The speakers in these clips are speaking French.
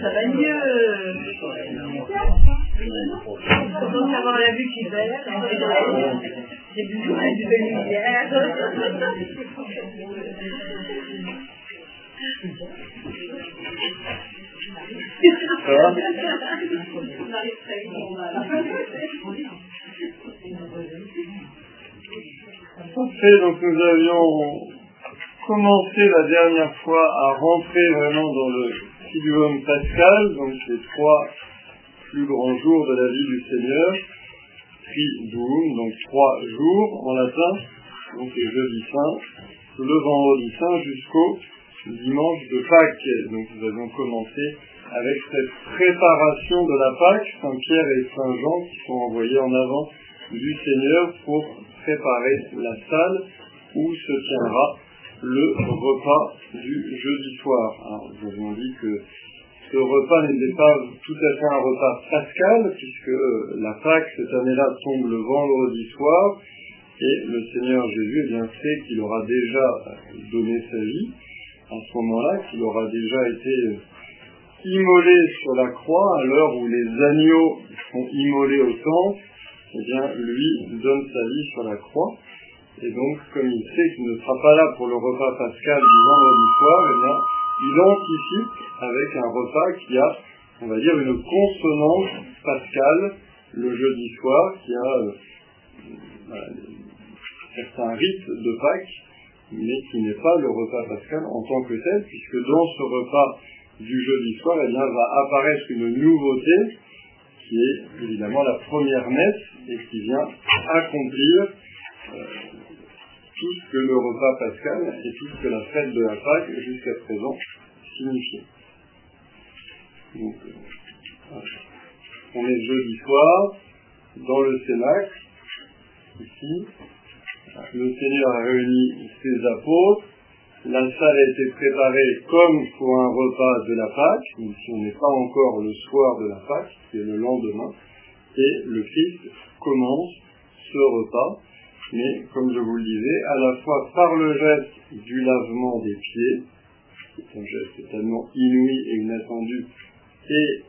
ça va mieux. On commence à avoir la vue qui belle. J'ai va? Parfait, donc nous avions commencé la dernière fois à rentrer vraiment dans le Triduum Pascal, donc les trois plus grands jours de la vie du Seigneur, Triduum, donc trois jours en latin, donc le jeudi saint, le vendredi saint jusqu'au dimanche de Pâques. Donc nous avions commencé avec cette préparation de la Pâque, Saint Pierre et Saint Jean qui sont envoyés en avant du Seigneur pour préparer la salle où se tiendra le repas du jeudi soir. Alors, nous avons dit que ce repas n'était pas tout à fait un repas pascal, puisque la Pâque cette année-là tombe le vendredi soir, et le Seigneur Jésus eh bien, sait qu'il aura déjà donné sa vie à ce moment-là, qu'il aura déjà été immolé sur la croix à l'heure où les agneaux sont immolés au temple, eh bien, lui donne sa vie sur la croix. Et donc, comme il sait qu'il ne sera pas là pour le repas pascal du vendredi soir, eh bien, il anticipe avec un repas qui a, on va dire, une consonance pascale le jeudi soir, qui a euh, certains rites de Pâques, mais qui n'est pas le repas pascal en tant que tel, puisque dans ce repas du jeudi soir, eh bien, va apparaître une nouveauté qui est évidemment la première messe et qui vient accomplir tout ce que le repas pascal et tout ce que la fête de la Pâque jusqu'à présent signifiait. Donc, euh. On est jeudi soir dans le Cénacle, ici. Le Seigneur a réuni ses apôtres, la salle a été préparée comme pour un repas de la Pâque, même si on n'est pas encore le soir de la Pâque, c'est le lendemain, et le Christ commence ce repas, mais comme je vous le disais, à la fois par le geste du lavement des pieds, c'est un geste tellement inouï et inattendu, et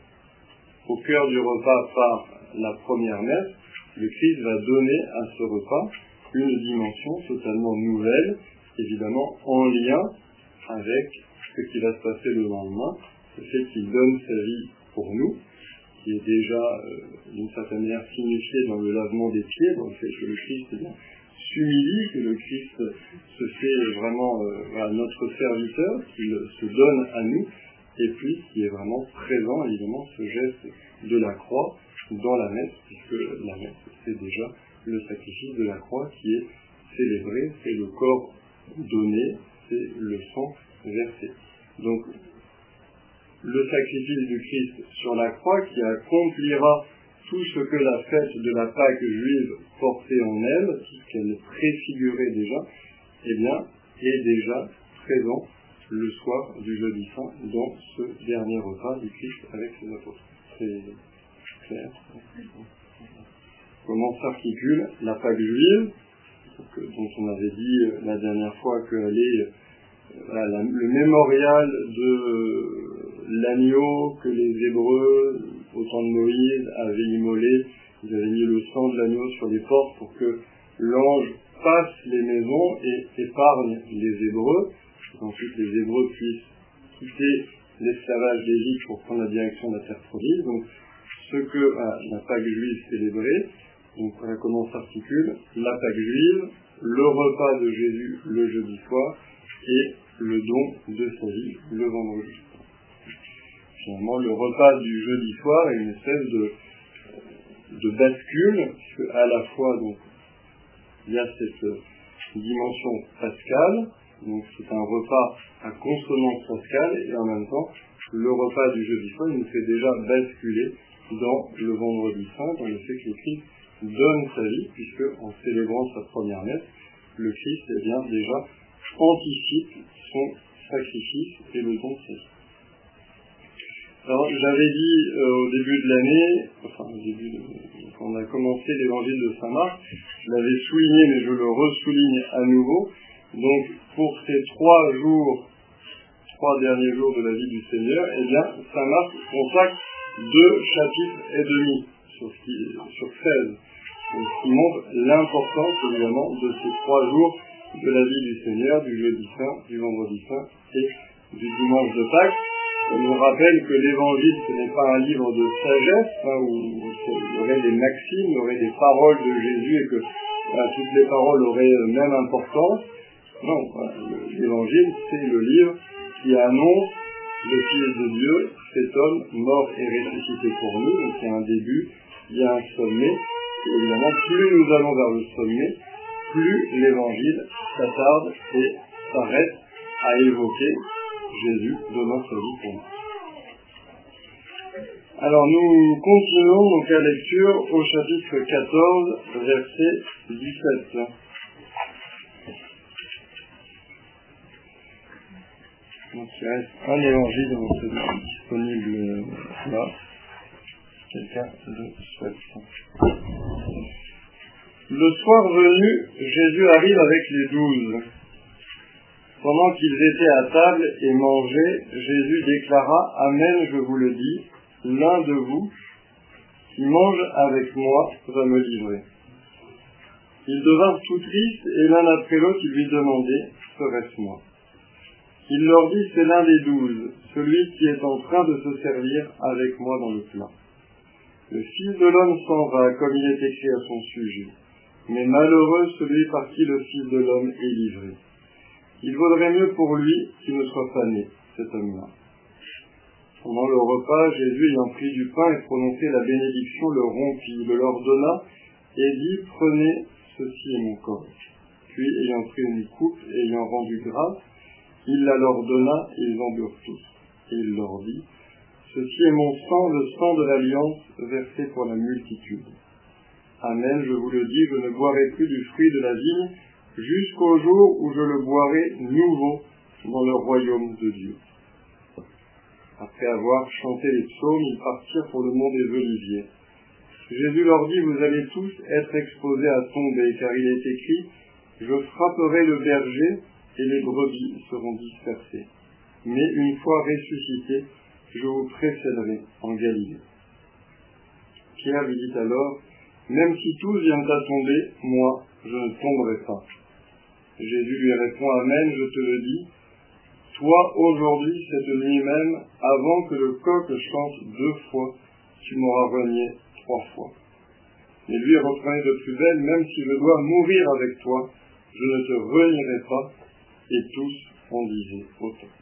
au cœur du repas par la première messe, le Christ va donner à ce repas une dimension totalement nouvelle, évidemment en lien avec ce qui va se passer le lendemain, le fait qu'il donne sa vie pour nous, qui est déjà euh, d'une certaine manière signifié dans le lavement des pieds, le fait que le Christ eh bien, s'humilie, que le Christ se fait vraiment euh, notre serviteur, qu'il se donne à nous, et puis qui est vraiment présent évidemment ce geste de la croix dans la messe, puisque la messe c'est déjà le sacrifice de la croix qui est célébré, c'est le corps donné, c'est le sang versé. Donc, le sacrifice du Christ sur la croix qui accomplira tout ce que la fête de la Pâque juive portait en elle, tout ce qu'elle préfigurait déjà, eh bien, est déjà présent le soir du jeudi saint dans ce dernier repas du Christ avec ses apôtres. C'est clair Comment s'articule la Pâque juive dont on avait dit la dernière fois qu'elle est voilà, le mémorial de l'agneau que les Hébreux, au temps de Moïse, avaient immolé. Ils avaient mis le sang de l'agneau sur les portes pour que l'ange passe les maisons et épargne les Hébreux. Et ensuite, les Hébreux puissent quitter l'esclavage d'Égypte pour prendre la direction de la terre promise. Donc, ce que ah, la Pâque juive célébrait, donc voilà comment s'articule la Pâque juive, le repas de Jésus le jeudi soir et le don de sa vie le vendredi. Finalement, le repas du jeudi soir est une espèce de, bascule, puisque à la fois donc il y a cette dimension pascale, donc c'est un repas à consonance pascale, et en même temps, le repas du jeudi soir, il nous fait déjà basculer dans le vendredi saint, dans le fait que le Christ donne sa vie, puisque en célébrant sa première messe, le Christ eh bien, déjà anticipe son sacrifice et le don de sa vie. Alors j'avais dit euh, au début de l'année, enfin au début de, quand on a commencé l'évangile de Saint Marc, je l'avais souligné mais je le ressouligne à nouveau. Donc pour ces trois jours trois derniers jours de la vie du Seigneur, eh bien, Saint Marc consacre deux chapitres et demi sur, sur 16. ce qui montre l'importance, évidemment, de ces trois jours de la vie du Seigneur, du jeudi saint, du vendredi saint et du dimanche de Pâques. On nous rappelle que l'évangile, ce n'est pas un livre de sagesse, hein, où il y aurait des maximes, il y aurait des paroles de Jésus et que toutes les paroles auraient même importance. Non, l'évangile, c'est le livre qui annonce le Fils de Dieu, cet homme mort et ressuscité pour nous. Donc il y a un début, il y a un sommet. Et évidemment, plus nous allons vers le sommet, plus l'évangile s'attarde et s'arrête à évoquer Jésus donnant sa vie pour nous. Alors nous continuons donc la lecture au chapitre 14, verset 17. Donc il reste un évangile disponible là. Quelqu'un le souhaite. Le soir venu, Jésus arrive avec les douze. Pendant qu'ils étaient à table et mangeaient, Jésus déclara Amen, je vous le dis, l'un de vous qui mange avec moi va me livrer. Ils devinrent tout tristes et l'un après l'autre ils lui demandaient Serait-ce moi? Il leur dit C'est l'un des douze, celui qui est en train de se servir avec moi dans le plat. Le Fils de l'homme s'en va comme il est écrit à son sujet. Mais malheureux celui par qui le Fils de l'homme est livré. Il vaudrait mieux pour lui qu'il ne soit pas né, cet homme-là. Pendant le repas, Jésus ayant pris du pain et prononcé la bénédiction, le rompit, le leur donna et dit, prenez, ceci est mon corps. Puis, ayant pris une coupe et ayant rendu grâce, il la leur donna et ils en burent tous. Et il leur dit, ceci est mon sang, le sang de l'alliance, versé pour la multitude. Amen, je vous le dis, je ne boirai plus du fruit de la vigne jusqu'au jour où je le boirai nouveau dans le royaume de Dieu. Après avoir chanté les psaumes, ils partirent pour le mont des Oliviers. Jésus leur dit, vous allez tous être exposés à tomber, car il est écrit, je frapperai le berger et les brebis seront dispersées. Mais une fois ressuscité, je vous précéderai en Galilée. Pierre lui dit alors, même si tous viennent à tomber, moi, je ne tomberai pas. Jésus lui répond, Amen, je te le dis, toi aujourd'hui, cette nuit même, avant que le coq chante deux fois, tu m'auras renié trois fois. Et lui reprenait de plus belle, même si je dois mourir avec toi, je ne te renierai pas. Et tous en disaient autant.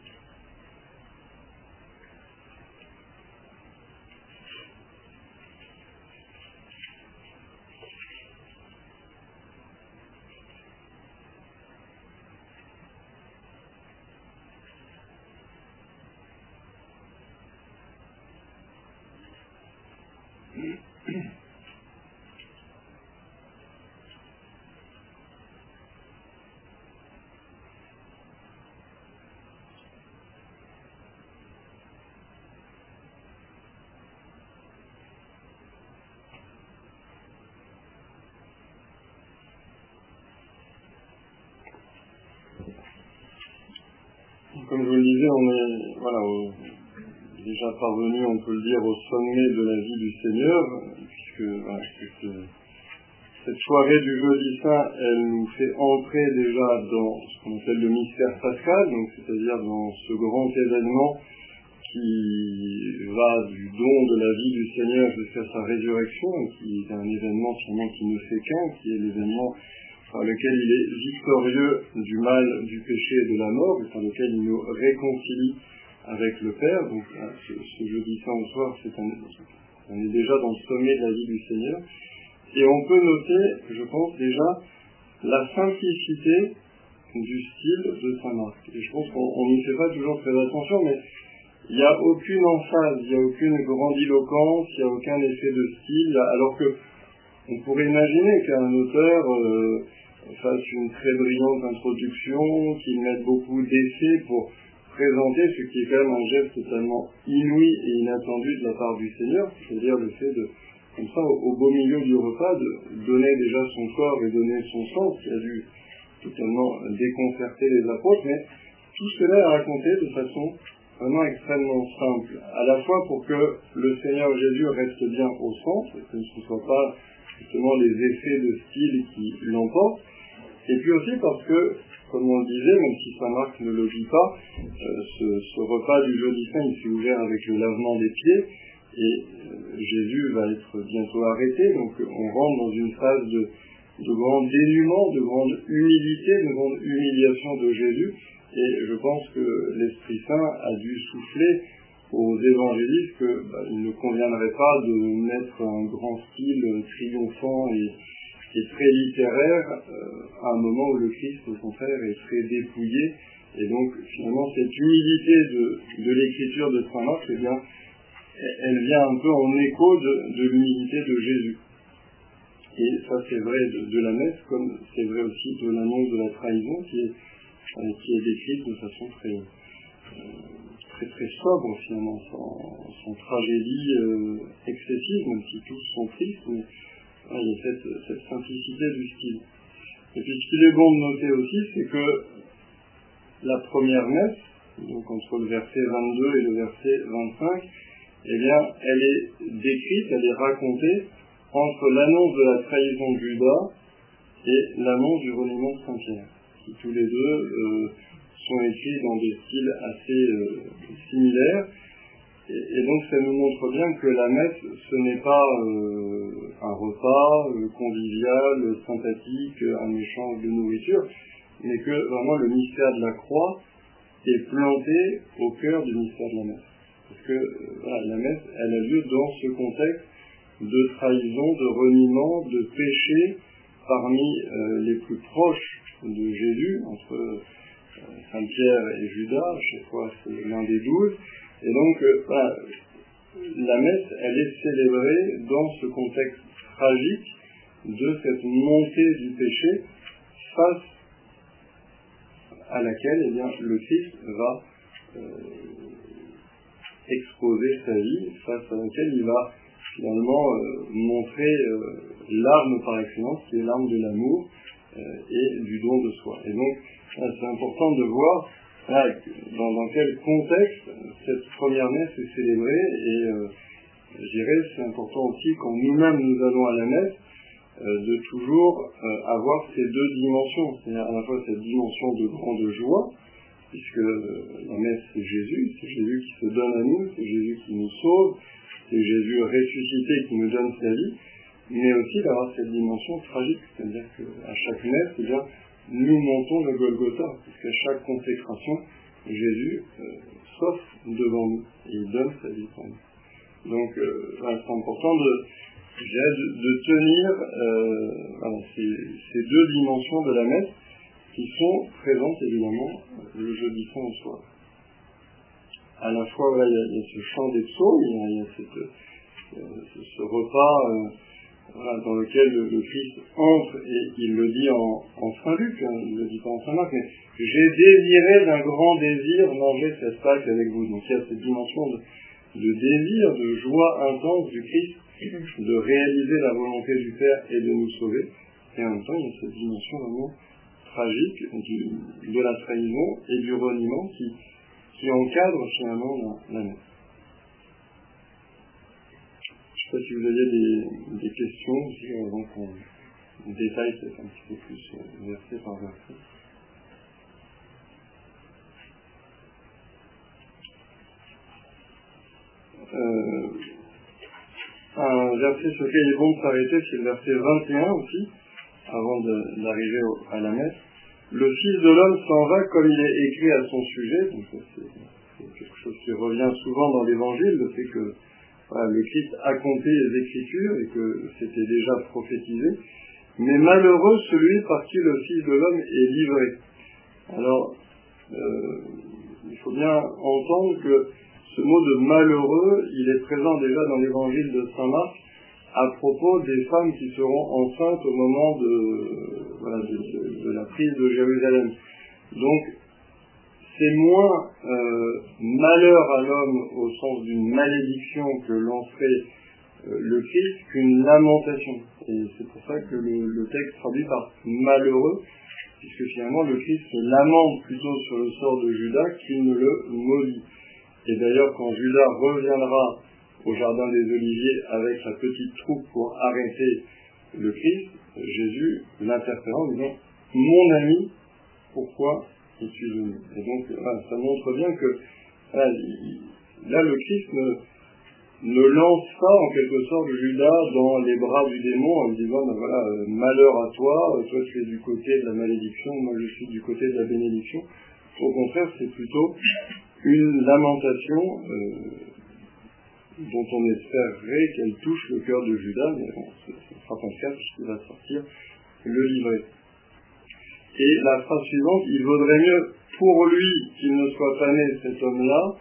Comme je le disais, on est voilà, déjà parvenu, on peut le dire, au sommet de la vie du Seigneur, puisque, cette soirée du jeudi saint, elle nous fait entrer déjà dans ce qu'on appelle le mystère pascal, donc c'est-à-dire dans ce grand événement qui va du don de la vie du Seigneur jusqu'à sa résurrection, qui est un événement finalement qui ne fait qu'un, qui est l'événement par lequel il est victorieux du mal, du péché et de la mort, et par lequel il nous réconcilie avec le Père. Donc ce, ce jeudi saint au soir, c'est on est déjà dans le sommet de la vie du Seigneur. Et on peut noter, je pense déjà, la simplicité du style de Saint Marc. Et je pense qu'on n'y fait pas toujours très attention, mais il n'y a aucune emphase, il n'y a aucune grandiloquence, il n'y a aucun effet de style, alors que on pourrait imaginer qu'un auteur euh, fasse une très brillante introduction, qu'il mette beaucoup d'essais pour présenter ce qui est quand même un geste totalement inouï et inattendu de la part du Seigneur, c'est-à-dire le fait de, comme ça, au, beau milieu du repas, de donner déjà son corps et donner son sang, qui a dû totalement déconcerter les apôtres, mais tout cela est raconté de façon vraiment extrêmement simple, à la fois pour que le Seigneur Jésus reste bien au centre, que ce ne soit pas justement les effets de style qui l'emportent, et puis aussi parce que, comme on le disait, même si Saint Marc ne le dit pas, euh, ce, repas du jeudi saint, il s'est ouvert avec le lavement des pieds, et euh, Jésus va être bientôt arrêté, donc on rentre dans une phase de, de grand dénuement, de grande humilité, de grande humiliation de Jésus, et je pense que l'Esprit Saint a dû souffler aux évangélistes qu'il bah, ne conviendrait pas de mettre un grand style triomphant et, très littéraire euh, à un moment où le Christ, au contraire, est très dépouillé. Et donc, finalement, cette humilité de, l'écriture de Saint Marc, eh bien, elle vient un peu en écho de, l'humilité de Jésus. Et ça, c'est vrai de, la messe, comme c'est vrai aussi de l'annonce de la trahison, qui est qui est décrite de façon très, euh, très, très sobre finalement, sans, tragédie euh, excessive, même si tous sont tristes, mais il y a cette, cette simplicité du style. Et puis ce qu'il est bon de noter aussi, c'est que la première messe, donc entre le verset 22 et le verset 25, eh bien, elle est décrite, elle est racontée entre l'annonce de la trahison de Judas et l'annonce du reniement de Saint-Pierre qui tous les deux euh, écrits dans des styles assez euh, similaires. Et, donc ça nous montre bien que la messe, ce n'est pas euh, un repas convivial, sympathique, un échange de nourriture, mais que vraiment le mystère de la croix est planté au cœur du mystère de la messe. Parce que la messe, elle a lieu dans ce contexte de trahison, de reniement, de péché parmi les plus proches de Jésus, entre euh, Saint-Pierre et Judas, chaque fois c'est l'un des douze. Et donc, euh, la messe, elle est célébrée dans ce contexte tragique de cette montée du péché face à laquelle eh bien, le Christ va euh, exposer sa vie, face à laquelle il va finalement montrer l'arme par excellence, qui est l'arme de l'amour, euh, et du don de soi. Et donc, c'est important de voir dans, quel contexte cette première messe est célébrée. Et euh, je dirais c'est important aussi quand nous-mêmes nous allons à la messe euh, de toujours avoir ces deux dimensions, c'est-à-dire à la fois cette dimension de grande joie, puisque la messe c'est Jésus, c'est Jésus qui se donne à nous, c'est Jésus qui nous sauve, c'est Jésus ressuscité qui nous donne sa vie, mais aussi d'avoir cette dimension tragique, c'est-à-dire qu'à chaque messe, eh bien, nous montons le Golgotha, puisqu'à chaque consécration, Jésus euh, s'offre devant nous et il donne sa vie pour nous. Donc, euh, c'est important de, de, tenir euh, ces, deux dimensions de la messe qui sont présentes évidemment le jeudi au soir. À la fois, il, y a, ce chant des psaumes, il y a, cette, ce, repas dans lequel le, Christ entre, et il le dit en, Saint Luc, hein, il ne le dit pas en Saint Marc, mais j'ai désiré d'un grand désir manger cette Pâque avec vous. Donc il y a cette dimension de, désir, de joie intense du Christ, de réaliser la volonté du Père et de nous sauver. Et en même temps, il y a cette dimension vraiment tragique de la trahison et du reniement qui, qui encadre finalement la, la. Je sais pas si vous aviez des, questions aussi avant détaille peut-être un petit peu plus euh, verset par verset. Euh, un verset sur lequel il est bon de s'arrêter, c'est le verset 21 aussi, avant d'arriver à la messe. Le Fils de l'homme s'en va comme il est écrit à son sujet, donc c'est quelque chose qui revient souvent dans l'évangile, le fait que le Christ a compté les Écritures et que c'était déjà prophétisé, mais malheureux celui par qui le Fils de l'homme est livré. Alors, euh, il faut bien entendre que ce mot de malheureux, il est présent déjà dans l'évangile de Saint Marc à propos des femmes qui seront enceintes au moment de, de la prise de Jérusalem. Donc, c'est moins euh, malheur à l'homme au sens d'une malédiction que lancerait euh, le Christ qu'une lamentation. Et c'est pour ça que le, texte traduit par malheureux, puisque finalement le Christ se lamente plutôt sur le sort de Judas qu'il ne le maudit. Et d'ailleurs, quand Judas reviendra au jardin des Oliviers avec sa petite troupe pour arrêter le Christ, Jésus l'interpelle en disant Mon ami, pourquoi Et donc, ça montre bien que là, le Christ ne, lance pas en quelque sorte Judas dans les bras du démon en lui disant ben voilà, euh, malheur à toi, euh, toi tu es du côté de la malédiction, moi je suis du côté de la bénédiction. Au contraire, c'est plutôt une lamentation euh, dont on espérerait qu'elle touche le cœur de Judas, mais bon, ce sera pas le cas puisqu'il va sortir le livret. Et la phrase suivante, il vaudrait mieux pour lui qu'il ne soit pas né cet homme-là,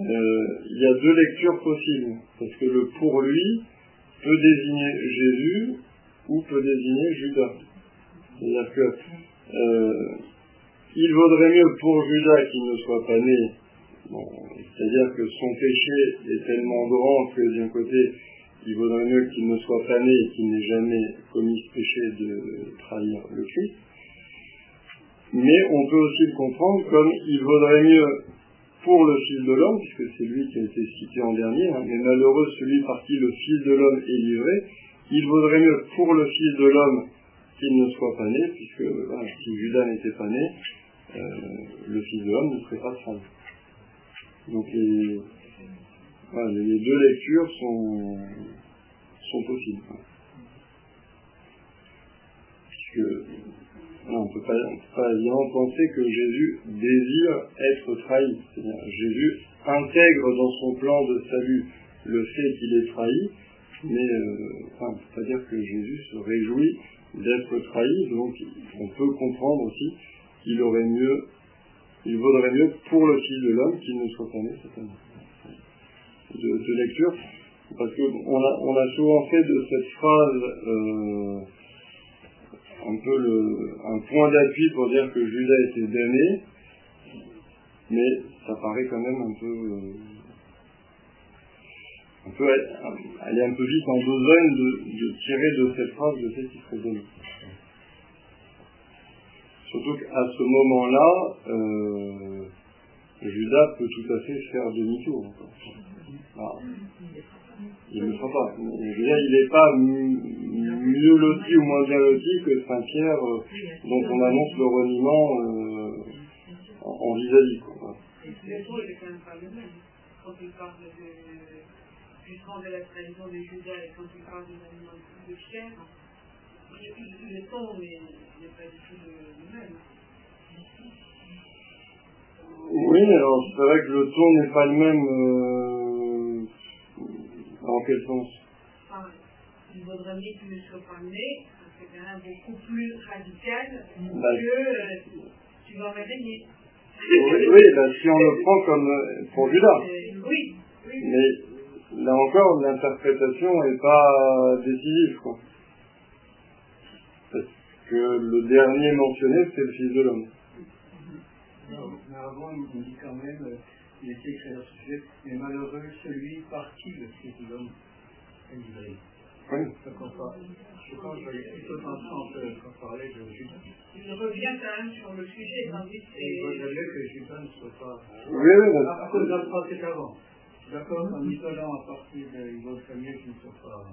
euh, il y a deux lectures possibles, parce que le pour lui peut désigner Jésus ou peut désigner Judas. C'est-à-dire que euh, il vaudrait mieux pour Judas qu'il ne soit pas né, c'est-à-dire que son péché est tellement grand que d'un côté, il vaudrait mieux qu'il ne soit pas né et qu'il n'ait jamais commis ce péché de trahir le Christ. Mais on peut aussi le comprendre comme il vaudrait mieux pour le Fils de l'homme, puisque c'est lui qui a été cité en dernier, hein, mais malheureux celui par qui le Fils de l'homme est livré, il vaudrait mieux pour le Fils de l'homme qu'il ne soit pas né, puisque si Judas n'était pas né, euh, le Fils de l'homme ne serait pas saint. Donc les, deux lectures sont, sont possibles. Puisque on ne peut pas, évidemment penser que Jésus désire être trahi. Jésus intègre dans son plan de salut le fait qu'il est trahi, mais euh, c'est-à-dire que Jésus se réjouit d'être trahi, donc on peut comprendre aussi qu'il aurait mieux, il vaudrait mieux pour le Fils de l'homme qu'il ne soit pas né cette année. De, lecture, parce qu'on a, on a souvent fait de cette phrase euh, un peu le, un point d'appui pour dire que Judas était damné, mais ça paraît quand même un peu, euh, un peu aller un peu vite en besogne de, tirer de cette phrase le fait qu'il serait. Surtout qu'à ce moment-là, euh, Judas peut tout à fait faire demi-tour. Il ne sera pas. Il n'est pas mieux loti ou moins bien loti que Saint-Pierre, euh, dont on annonce le reniement euh, en vis-à-vis. Le ton n'est quand même pas le même. Quand il parle de, du sang de la trahison de Judas et quand il parle du reniement de Pierre, le ton n'est pas du tout le même. Oui, alors c'est vrai que le ton n'est pas le même. Euh, en quel sens? Enfin, Il vaudrait mieux que ne sois pas né, c'est quand même beaucoup plus radical bah, que euh, tu vas m'aider. Oui, oui bah, si on le prend comme euh, pour Judas. Euh, oui, oui. Mais là encore, l'interprétation n'est pas décisive. Quoi. Parce que le dernier mentionné, c'est le Fils de l'homme. Mais avant, il dit quand même, euh, il était écrit à ce sujet, mais malheureux celui par qui le Fils de l'homme est livré. Oui. Je pense que voyais plutôt dans le sens euh, quand on parlait de Judas. Il revient quand même sur le sujet, tandis que c'est... Il vaudrait que Judas ne soit pas... Oui, oui, oui. À cause de la phrase c'est avant. D'accord En isolant à partir de... Il vaudrait mieux qu'il ne soit pas...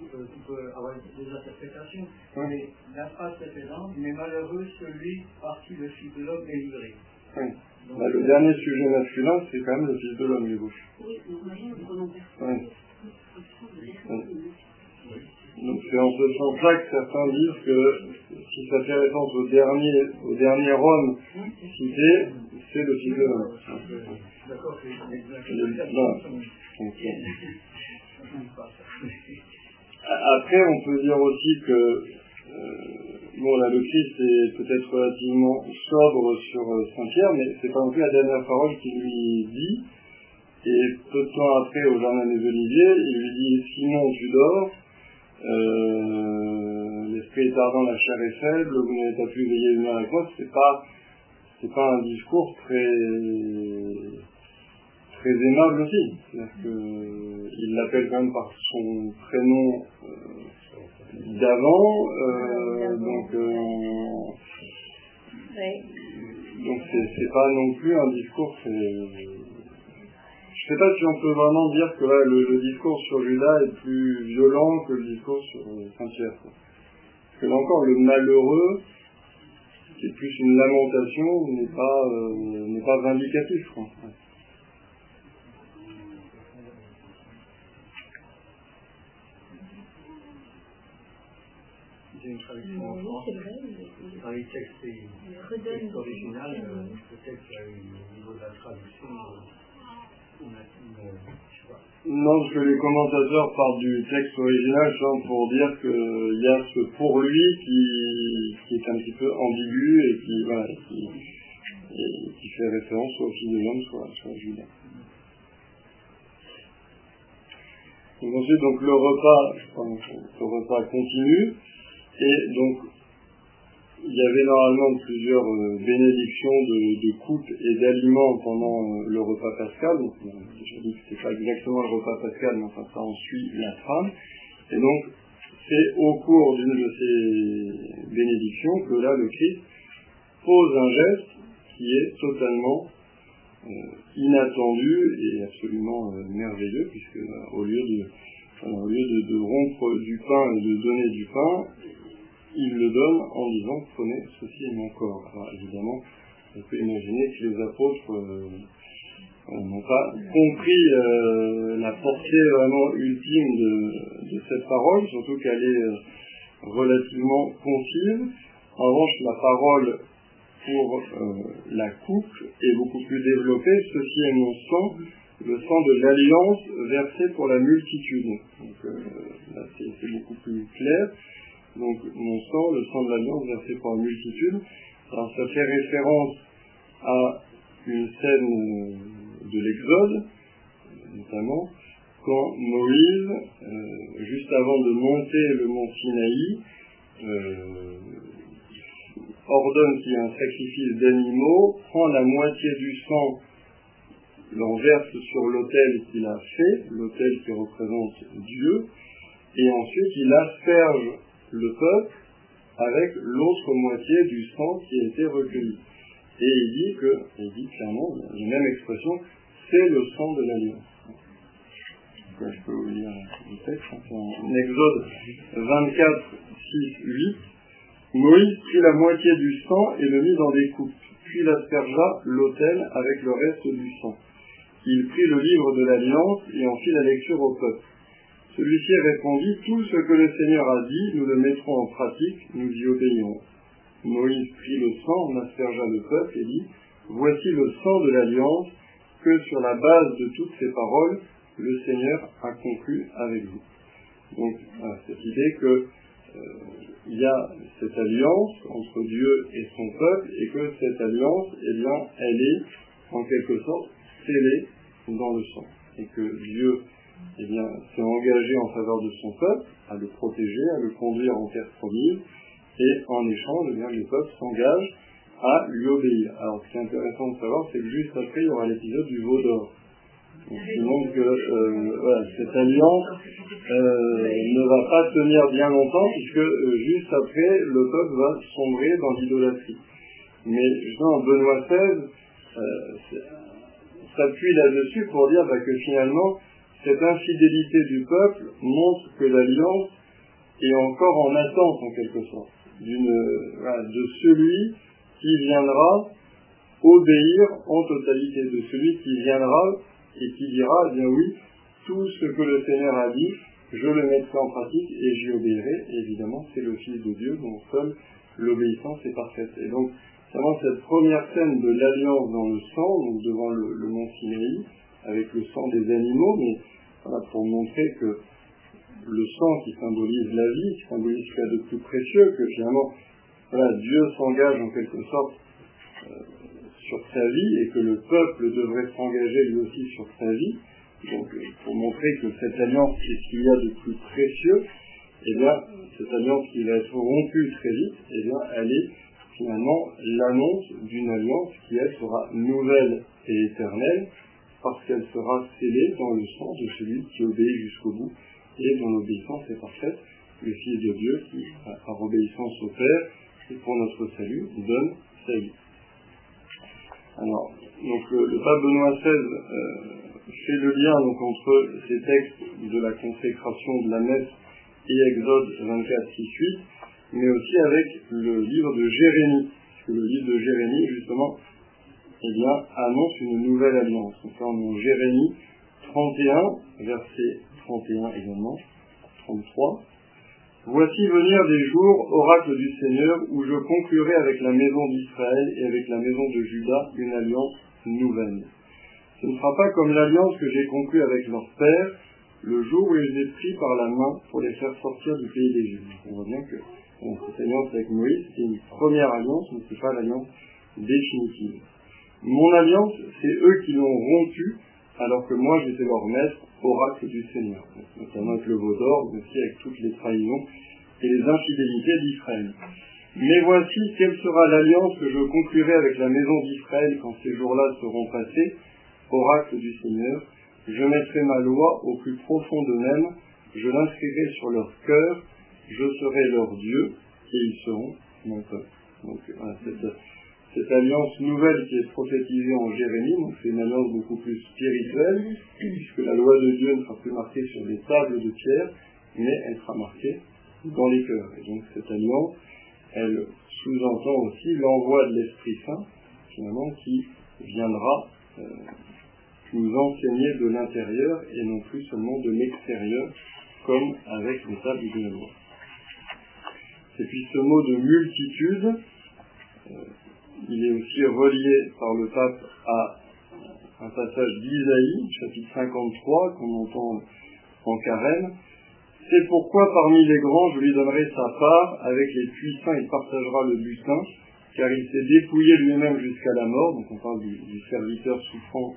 On peut avoir des interprétations. Oui. Mais la phrase précédente, mais malheureux celui par qui le Fils de l'homme est livré. Oui. Bah, le dernier sujet masculin, c'est quand même le Fils de l'homme, les gauches. Oui, Oui. Donc c'est en ce sens-là que certains disent que si ça fait référence au dernier, au dernier homme cité, c'est le Fils de l'homme. D'accord, Après, on peut dire aussi que bon, là, le Christ est peut-être relativement sobre sur euh, Saint-Pierre, mais c'est pas non plus la dernière parole qu'il lui dit. Et peu de temps après, au Jardin des Oliviers, il lui dit Simon, tu dors, euh, l'esprit est ardent, la chair est faible, vous n'avez pas pu veiller une heure avec moi. C'est pas, pas un discours très, très aimable aussi. C'est-à-dire que, il l'appelle quand même par son prénom euh, d'avant, euh, donc euh, c'est pas non plus un discours. Je sais pas si on peut vraiment dire que là, le, discours sur Judas est plus violent que le discours sur Saint-Pierre. Parce que là encore, le malheureux, qui est plus une lamentation, n'est pas, euh, pas vindicatif. Quoi. Une traduction en France. Dans les textes, textes originaux, euh, peut-être au niveau de la traduction, euh, on a une, non, parce que les commentateurs partent du texte original pour dire qu'il y a ce pour lui qui, est un petit peu ambigu et qui, voilà, qui, fait référence soit au fils de l'homme, soit, soit à Judas. ensuite, donc le repas, le repas continue, et donc il y avait normalement plusieurs euh, bénédictions de, de coupe et d'aliments pendant euh, le repas pascal. Donc, euh, j'ai dit que pas exactement le repas pascal, mais enfin, ça en suit la trame. Et donc, c'est au cours d'une de ces bénédictions que là, le Christ pose un geste qui est totalement inattendu et absolument merveilleux, puisque au lieu de, au lieu de, de, rompre du pain et de donner du pain, il le donne en disant prenez ceci est mon corps. Alors évidemment, on peut imaginer que les apôtres euh, n'ont pas compris euh, la portée vraiment ultime de, cette parole, surtout qu'elle est euh, relativement concise. En revanche, la parole pour la coupe est beaucoup plus développée. Ceci est mon sang, le sang de l'alliance versé pour la multitude. Donc là, c'est beaucoup plus clair donc mon sang, le sang de l'alliance versé par la multitude. Alors ça fait référence à une scène de l'Exode, notamment, quand Moïse, euh, juste avant de monter le mont Sinaï, euh, ordonne qu'il y ait un sacrifice d'animaux, prend la moitié du sang, l'en verse sur l'autel qu'il a fait, l'autel qui représente Dieu, et ensuite il asperge le peuple avec l'autre moitié du sang qui a été recueilli. Et il dit que, il dit clairement, la même expression, c'est le sang de l'alliance. Je peux vous lire le texte. Hein, en Exode 24, 6, 8. Moïse prit la moitié du sang et le mit dans des coupes, puis aspergea l'autel avec le reste du sang. Il prit le livre de l'alliance et en fit la lecture au peuple. Celui-ci répondit, tout ce que le Seigneur a dit, nous le mettrons en pratique, nous y obéirons. Moïse prit le sang, en aspergea le peuple et dit, voici le sang de l'alliance que sur la base de toutes ces paroles, le Seigneur a conclu avec vous. Donc, cette idée que euh, il y a cette alliance entre Dieu et son peuple et que cette alliance, eh bien, elle est en quelque sorte scellée dans le sang. Et que Dieu eh bien, s'est engagé en faveur de son peuple, à le protéger, à le conduire en terre promise, et en échange, eh bien, le peuple s'engage à lui obéir. Alors, ce qui est intéressant de savoir, c'est que juste après, il y aura l'épisode du veau d'or. montre que euh, cette alliance euh, ne va pas tenir bien longtemps, puisque euh, juste après, le peuple va sombrer dans l'idolâtrie. Mais Jean Benoît XVI s'appuie là-dessus pour dire bah, que finalement, cette infidélité du peuple montre que l'alliance est encore en attente en quelque sorte de celui qui viendra obéir en totalité, de celui qui viendra et qui dira, eh bien oui, tout ce que le Seigneur a dit, je le mettrai en pratique et j'y obéirai. évidemment, c'est le Fils de Dieu dont seul l'obéissance est parfaite. Et donc, vraiment cette première scène de l'alliance dans le sang, donc devant le, mont Sinaï, avec le sang des animaux, mais pour montrer que le sang qui symbolise la vie, qui symbolise ce qu'il y a de plus précieux, que finalement, Dieu s'engage en quelque sorte euh, sur sa vie et que le peuple devrait s'engager lui aussi sur sa vie. Donc, euh, pour montrer que cette alliance est ce qu'il y a de plus précieux, et eh bien, cette alliance qui va être rompue très vite, et eh bien, elle est finalement l'annonce d'une alliance qui, elle, sera nouvelle et éternelle, parce qu'elle sera scellée dans le sang de celui qui obéit jusqu'au bout et dont l'obéissance est parfaite, le Fils de Dieu qui, par obéissance au Père et pour notre salut, donne sa vie. Alors, donc le, pape Benoît XVI euh, fait le lien entre ces textes de la consécration de la messe et Exode 24, 6, 8, mais aussi avec le livre de Jérémie, puisque le livre de Jérémie, justement, eh bien, annonce une nouvelle alliance. Donc là, on est Jérémie 31, verset 31 également, 33. Voici venir des jours, oracle du Seigneur, où je conclurai avec la maison d'Israël et avec la maison de Juda une alliance nouvelle. Ce ne sera pas comme l'alliance que j'ai conclue avec leur père le jour où je les ai pris par la main pour les faire sortir du pays d'Égypte. On voit bien que cette alliance avec Moïse, c'est une première alliance, mais ce n'est pas l'alliance définitive. Mon alliance, c'est eux qui l'ont rompue, alors que moi j'étais leur maître, oracle du Seigneur, notamment avec le veau d'or, mais aussi avec toutes les trahisons et les infidélités d'Israël. Mais voici quelle sera l'alliance que je conclurai avec la maison d'Israël quand ces jours-là seront passés, oracle du Seigneur. Je mettrai ma loi au plus profond d'eux-mêmes, je l'inscrirai sur leur cœur, je serai leur Dieu, et ils seront mon peuple. Cette alliance nouvelle qui est prophétisée en Jérémie, donc c'est une alliance beaucoup plus spirituelle, puisque la loi de Dieu ne sera plus marquée sur des tables de pierre, mais elle sera marquée dans les cœurs. Et donc cette alliance, elle sous-entend aussi l'envoi de l'Esprit Saint, finalement, qui viendra euh, nous enseigner de l'intérieur et non plus seulement de l'extérieur, comme avec les tables de la loi. Et puis ce mot de multitude, euh, il est aussi relié par le pape à un passage d'Isaïe, chapitre 53, qu'on entend en carême. C'est pourquoi parmi les grands je lui donnerai sa part, avec les puissants il partagera le butin, car il s'est dépouillé lui-même jusqu'à la mort, donc on parle du, serviteur souffrant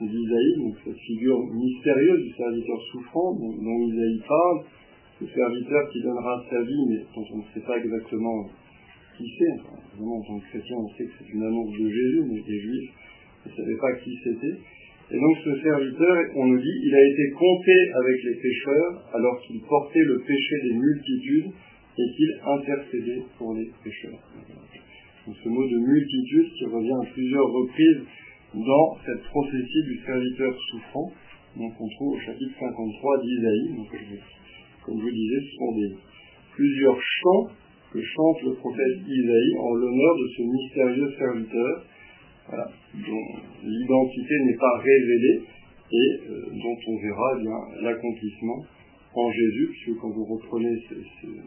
d'Isaïe, donc cette figure mystérieuse du serviteur souffrant dont, dont Isaïe parle, ce serviteur qui donnera sa vie, mais dont on ne sait pas exactement qui c'est. évidemment, en tant que chrétien, on sait que c'est une annonce de Jésus, mais les juifs ne savaient pas qui c'était. Et donc ce serviteur, on nous dit, il a été compté avec les pécheurs alors qu'il portait le péché des multitudes et qu'il intercédait pour les pécheurs. Donc ce mot de multitude qui revient à plusieurs reprises dans cette prophétie du serviteur souffrant, donc on trouve au chapitre 53 d'Isaïe. Comme je vous disais, ce sont des, plusieurs chants que chante le prophète Isaïe en l'honneur de ce mystérieux serviteur, dont l'identité n'est pas révélée et euh, dont on verra eh l'accomplissement en Jésus, puisque quand vous reprenez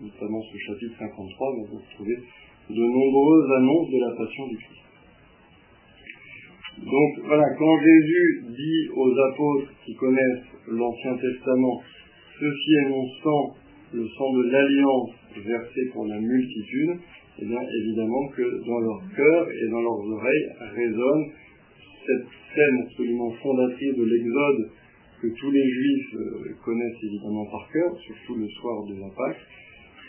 notamment ce chapitre 53, vous retrouvez de nombreuses annonces de la passion du Christ. Donc voilà, quand Jésus dit aux apôtres qui connaissent l'Ancien Testament, ceci est le sang de l'alliance versé pour la multitude, eh bien évidemment que dans leur cœur et dans leurs oreilles résonne cette scène absolument fondatrice de l'Exode que tous les juifs euh, connaissent évidemment par cœur, surtout le soir de la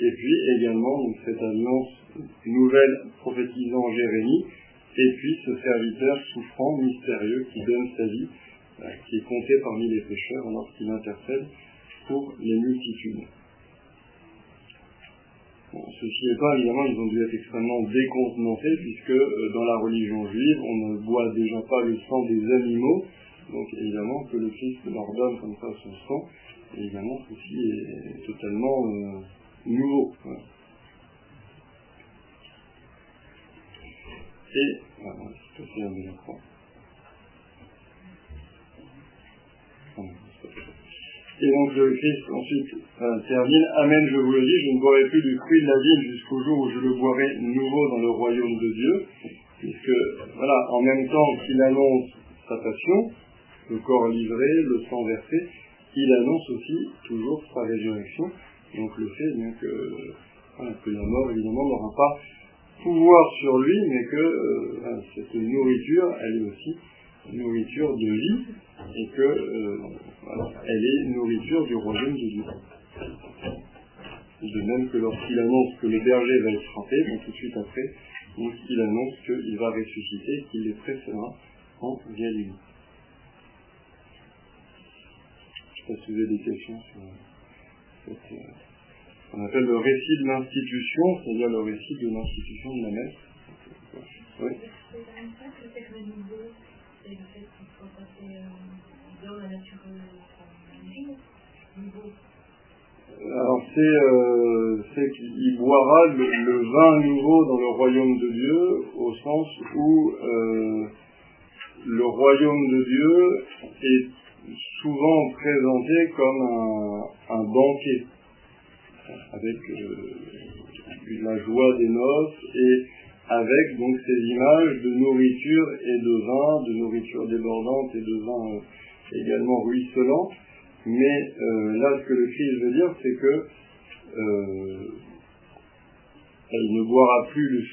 et puis également cette alliance nouvelle prophétisant Jérémie, et puis ce serviteur souffrant, mystérieux, qui donne sa vie, euh, qui est compté parmi les pécheurs lorsqu'il intercède pour les multitudes. Bon, ceci étant, évidemment, ils ont dû être extrêmement décontenancés, puisque euh, dans la religion juive, on ne boit déjà pas le sang des animaux, donc évidemment que le Christ leur donne comme ça son sang, évidemment ceci est totalement euh, nouveau. Et, voilà, c'est un de la. Et donc le Christ ensuite euh, termine, Amen, je vous le dis, je ne boirai plus du fruit de la vigne jusqu'au jour où je le boirai nouveau dans le royaume de Dieu, puisque voilà, en même temps qu'il annonce sa passion, le corps livré, le sang versé, il annonce aussi toujours sa résurrection, donc le fait que, que la mort évidemment n'aura pas pouvoir sur lui, mais que euh, cette nourriture, elle est aussi nourriture de vie, et que euh, elle est nourriture du royaume de Dieu. De même que lorsqu'il annonce que le berger va être frappé, donc tout de suite après, il annonce qu'il va ressusciter, qu'il les précédera en Galilée. Je ne sais pas si vous avez des questions sur cette, euh, appelle le récit de l'institution, c'est-à-dire le récit de l'institution de la messe. Oui. Alors euh, c'est qu'il boira le, vin nouveau dans le royaume de Dieu, au sens où euh, le royaume de Dieu est souvent présenté comme un, banquet, avec euh, la joie des noces et avec donc ces images de nourriture et de vin, de nourriture débordante et de vin euh, également ruisselant. Mais euh, là, ce que le Christ veut dire, c'est que euh, ne boira plus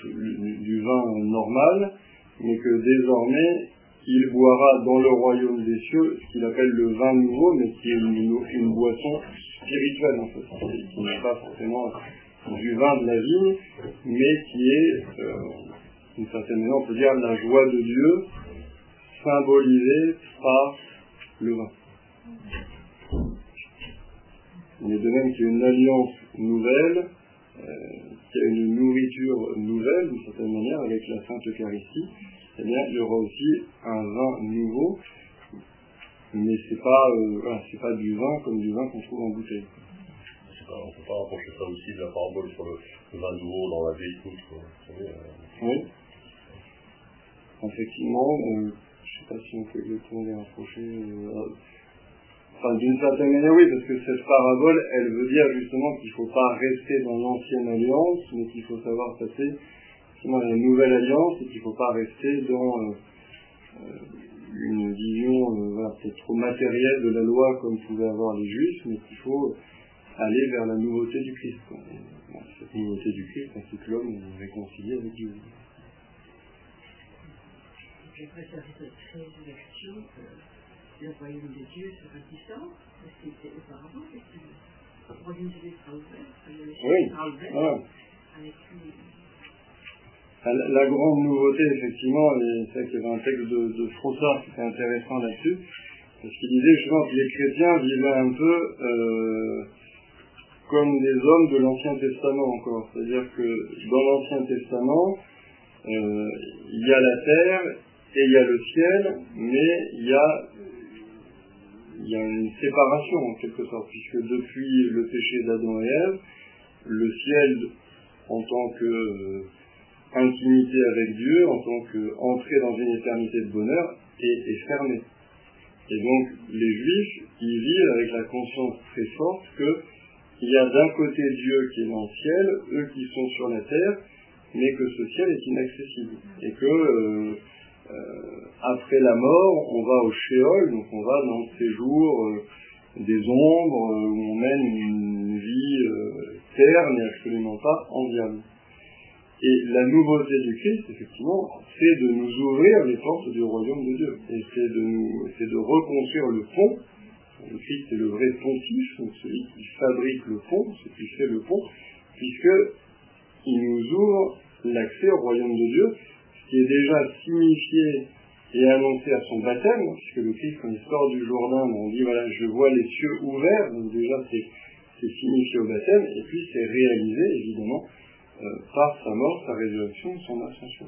du vin normal, mais que désormais, il boira dans le royaume des cieux ce qu'il appelle le vin nouveau, mais qui est une, boisson spirituelle en fait, qui n'est pas forcément du vin de la vigne, mais qui est, euh, d'une certaine manière, on peut dire la joie de Dieu symbolisée par le vin. Il est de même qu'il y a une alliance nouvelle, euh, qu'il y a une nourriture nouvelle, d'une certaine manière, avec la Sainte Eucharistie, eh bien, il y aura aussi un vin nouveau, mais c'est pas, euh, pas du vin comme du vin qu'on trouve en bouteille on ne peut pas rapprocher ça aussi de la parabole sur le, vin nouveau dans la vieille couche. Euh. Oui. Effectivement, euh, je ne sais pas si on peut exactement les rapprocher. Euh, enfin, d'une certaine manière, oui, parce que cette parabole, elle veut dire justement qu'il ne faut pas rester dans l'ancienne alliance, mais qu'il faut savoir passer justement à la nouvelle alliance et qu'il ne faut pas rester dans une vision peut-être trop matérielle de la loi comme pouvaient avoir les juifs, mais qu'il faut aller vers la nouveauté du Christ. Cette nouveauté du Christ, c'est que l'homme est réconcilié avec Dieu. Je préfère cette résurrection que le royaume de Dieu sera puissant, parce que c'était auparavant, c'est que le royaume de Dieu sera ouvert, le ciel sera ouvert, avec lui. La, la, grande nouveauté, effectivement, et c'est qu'il y avait un texte de, de qui était intéressant là-dessus, parce qu'il disait justement que les chrétiens vivaient un peu euh, comme des hommes de l'Ancien Testament encore. C'est-à-dire que dans l'Ancien Testament, euh, il y a la terre et il y a le ciel, mais il y a, il y a une séparation en quelque sorte, puisque depuis le péché d'Adam et Ève, le ciel en tant que euh, intimité avec Dieu, en tant qu'entrée dans une éternité de bonheur, est, est fermé. Et donc les Juifs, ils vivent avec la conscience très forte que il y a d'un côté Dieu qui est dans le ciel, eux qui sont sur la terre, mais que ce ciel est inaccessible. Et que euh, euh, après la mort, on va au Sheol, donc on va dans le séjour euh, des ombres, où on mène une vie terne et absolument pas enviable. Et la nouveauté du Christ, effectivement, c'est de nous ouvrir les portes du royaume de Dieu. Et c'est de, nous, de reconstruire le pont le Christ est le vrai pontife, donc celui qui fabrique le pont, celui qui fait le pont, puisqu'il nous ouvre l'accès au royaume de Dieu, ce qui est déjà signifié et annoncé à son baptême, puisque le Christ, quand il sort du Jourdain, on dit voilà, je vois les cieux ouverts, donc déjà c'est, signifié au baptême, et puis c'est réalisé évidemment euh, par sa mort, sa résurrection, son ascension.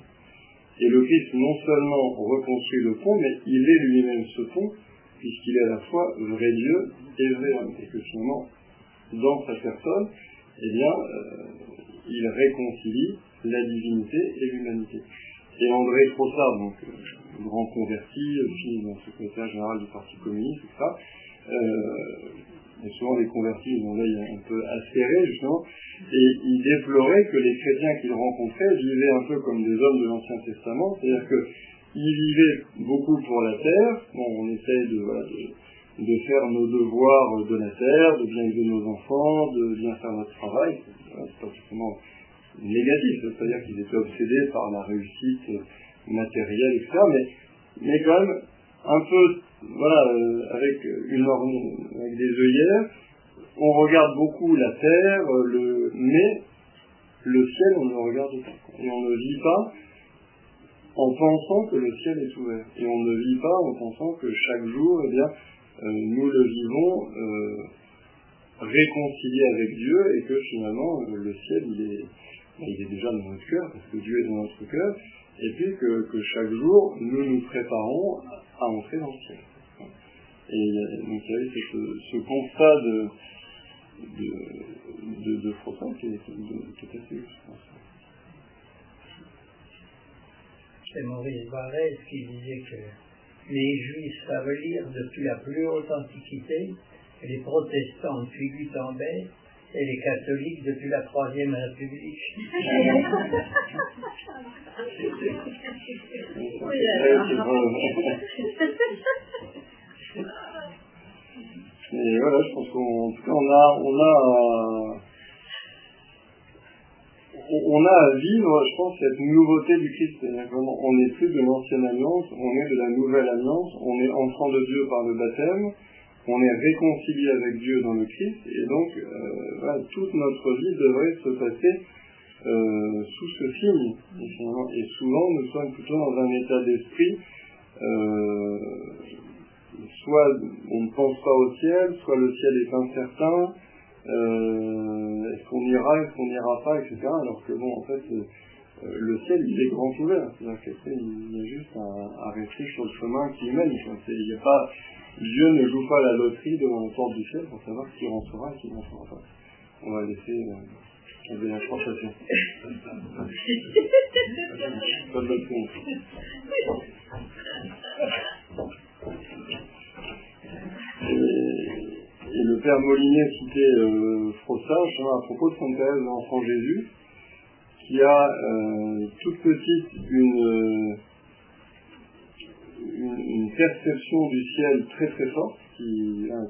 Et le Christ non seulement reconstruit le pont, mais il est lui-même ce pont, puisqu'il est à la fois vrai Dieu et vrai homme, et que finalement, dans sa personne, eh bien, euh, il réconcilie la divinité et l'humanité. Et André Frossard, donc euh, grand converti, euh, fils d'un secrétaire général du Parti communiste, ça, euh, souvent les convertis, ils ont l'œil un peu acéré, justement, et il déplorait que les chrétiens qu'il rencontrait vivaient un peu comme des hommes de l'Ancien Testament, c'est-à-dire que il vivait beaucoup pour la terre. Bon, on essaye de, faire nos devoirs de la terre, de bien élever nos enfants, de bien faire notre travail. C'est pas forcément négatif, c'est-à-dire qu'ils étaient obsédés par la réussite matérielle, etc. Mais, mais quand même, un peu, voilà, euh, avec, une, avec des œillères, on regarde beaucoup la terre, le, mais le ciel, on ne regarde pas. Et on ne vit pas en pensant que le ciel est ouvert. Et on ne vit pas en pensant que chaque jour, eh bien, euh, nous le vivons euh, réconcilié avec Dieu et que finalement euh, le ciel il est, il est déjà dans notre cœur parce que Dieu est dans notre cœur et puis que, que chaque jour nous nous préparons à entrer dans le ciel. Et donc il y avait ce, ce constat de, de, Froissart qui est, assez C'est Maurice Barrès qui disait que les Juifs savent lire depuis la plus haute antiquité, les protestants depuis Gutenberg et les catholiques depuis la Troisième République. Et voilà, je pense qu'en tout cas, on a, on a, on a à vivre, je pense, cette nouveauté du Christ. On n'est plus de l'ancienne alliance, on est de la nouvelle alliance, on est enfant de Dieu par le baptême, on est réconcilié avec Dieu dans le Christ, et donc euh, toute notre vie devrait se passer euh, sous ce signe. Et, souvent, nous sommes plutôt dans un état d'esprit, euh, soit on ne pense pas au ciel, soit le ciel est incertain, est-ce qu'on ira, est-ce qu'on n'ira pas, etc. Alors que bon, en fait, le ciel, il est grand ouvert. C'est-à-dire qu'il y a juste à, rester sur le chemin qui mène. Il n'y a pas Dieu ne joue pas la loterie devant la porte du ciel pour savoir qui rentrera et qui ne rentrera pas. On va laisser euh, la chance passer. pas père Molinet citait euh, Frossard à propos de son père, l'enfant Jésus, qui a euh, toute petite une une, perception du ciel très très forte qui, hein,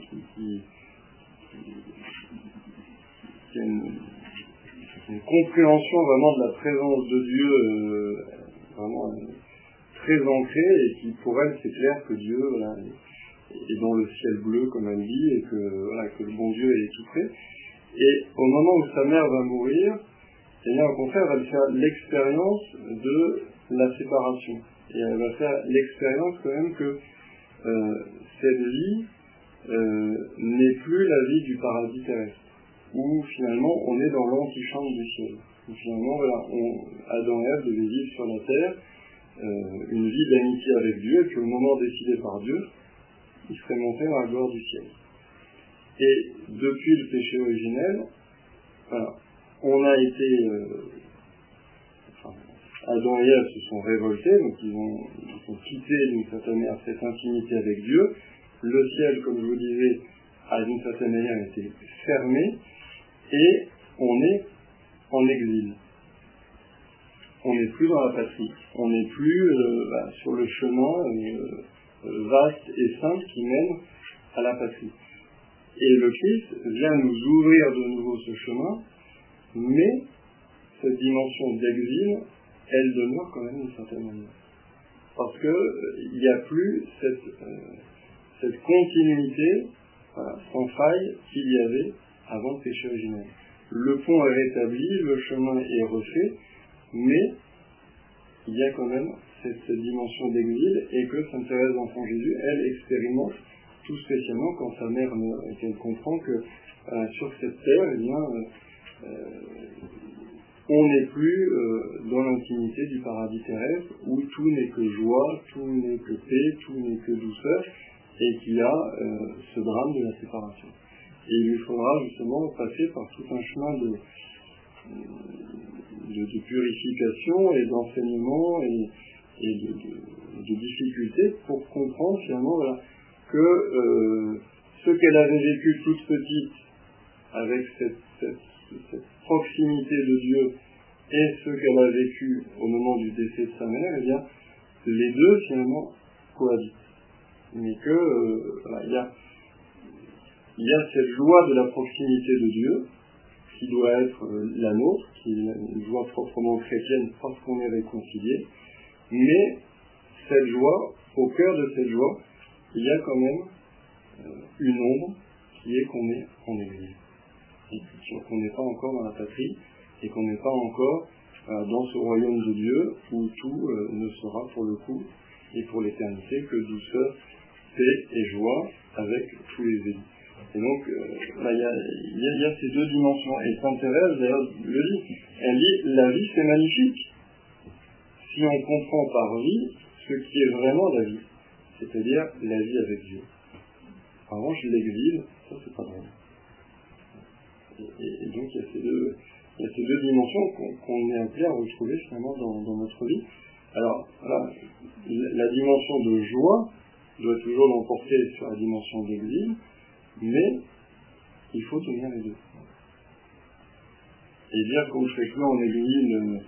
a une, compréhension vraiment de la présence de Dieu euh, vraiment euh, très ancrée et qui pour elle c'est clair que Dieu dans le ciel bleu comme elle dit et que, que le bon Dieu est tout près. Et au moment où sa mère va mourir, eh au contraire, elle va faire l'expérience de la séparation et elle va faire l'expérience quand même que euh, cette vie euh, n'est plus la vie du paradis terrestre, où finalement on est dans l'antichambre du ciel. Où finalement, voilà, on, Adam et Ève devaient vivre sur la terre euh, une vie d'amitié avec Dieu, et puis au moment décidé par Dieu, ils seraient montés dans la gloire du ciel. Et depuis le péché originel, on a été Adam et Ève se sont révoltés, donc ils ont, quitté d'une certaine manière cette intimité avec Dieu. Le ciel, comme je vous disais, a d'une certaine manière été fermé et on est en exil. On n'est plus dans la patrie, on n'est plus euh, bah, sur le chemin euh, vaste et simple qui mène à la patrie. Et le Christ vient nous ouvrir de nouveau ce chemin, mais cette dimension d'exil elle demeure quand même d'une certaine manière. Parce qu'il il n'y a plus cette, euh, cette continuité sans faille qu'il y avait avant le péché originel. Le pont est rétabli, le chemin est refait, mais il y a quand même cette, dimension d'exil et que Sainte Thérèse d'Enfant Jésus, elle expérimente tout spécialement quand sa mère qu'elle comprend que euh, sur cette terre, eh bien, euh, on n'est plus euh, dans l'intimité du paradis terrestre où tout n'est que joie, tout n'est que paix, tout n'est que douceur, et qu'il y a ce drame de la séparation. Et il lui faudra justement passer par tout un chemin de, de, purification et d'enseignement et, de, de, difficultés pour comprendre finalement que euh, ce qu'elle avait vécu toute petite avec cette proximité de Dieu et ce qu'elle a vécu au moment du décès de sa mère, eh bien, les deux finalement cohabitent. Mais que euh, il, y a, il y a cette joie de la proximité de Dieu qui doit être euh, la nôtre, qui est une joie proprement chrétienne parce qu'on est réconcilié, mais cette joie, au cœur de cette joie, il y a quand même euh, une ombre qui est qu'on est en Église qu'on n'est pas encore dans la patrie et qu'on n'est pas encore euh, dans ce royaume de Dieu où tout euh, ne sera pour le coup et pour l'éternité que douceur, paix et joie avec tous les élus. Et donc, il y, a ces deux dimensions. Et Sainte Thérèse, d'ailleurs, le dit. Elle dit, la vie, c'est magnifique. Si on comprend par vie ce qui est vraiment la vie, c'est-à-dire la vie avec Dieu. En revanche, l'exil, ça, c'est pas vrai. Et, donc il y a ces deux, il y a ces deux dimensions qu'on est appelé à retrouver finalement dans, notre vie. Alors, voilà, la dimension de joie doit toujours l'emporter sur la dimension d'exil, mais il faut tenir les deux. Et dire qu'on serait que en exil